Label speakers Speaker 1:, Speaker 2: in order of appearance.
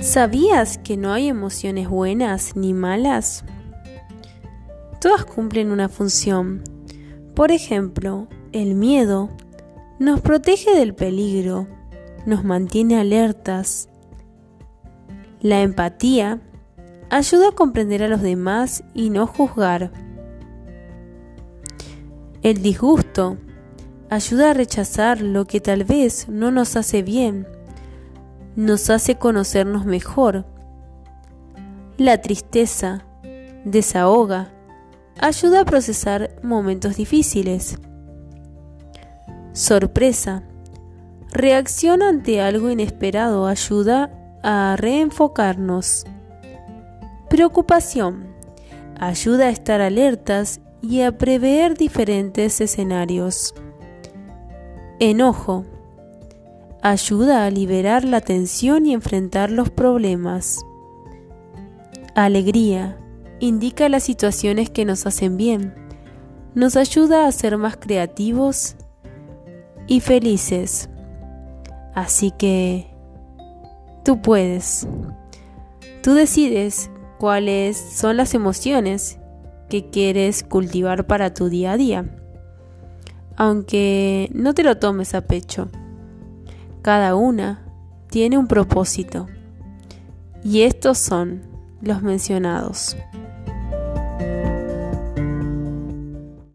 Speaker 1: ¿Sabías que no hay emociones buenas ni malas? Todas cumplen una función. Por ejemplo, el miedo nos protege del peligro, nos mantiene alertas. La empatía ayuda a comprender a los demás y no juzgar. El disgusto ayuda a rechazar lo que tal vez no nos hace bien nos hace conocernos mejor. La tristeza desahoga, ayuda a procesar momentos difíciles. Sorpresa. Reacción ante algo inesperado ayuda a reenfocarnos. Preocupación. Ayuda a estar alertas y a prever diferentes escenarios. Enojo ayuda a liberar la tensión y enfrentar los problemas. Alegría indica las situaciones que nos hacen bien, nos ayuda a ser más creativos y felices. Así que tú puedes. Tú decides cuáles son las emociones que quieres cultivar para tu día a día. Aunque no te lo tomes a pecho. Cada una tiene un propósito y estos son los mencionados.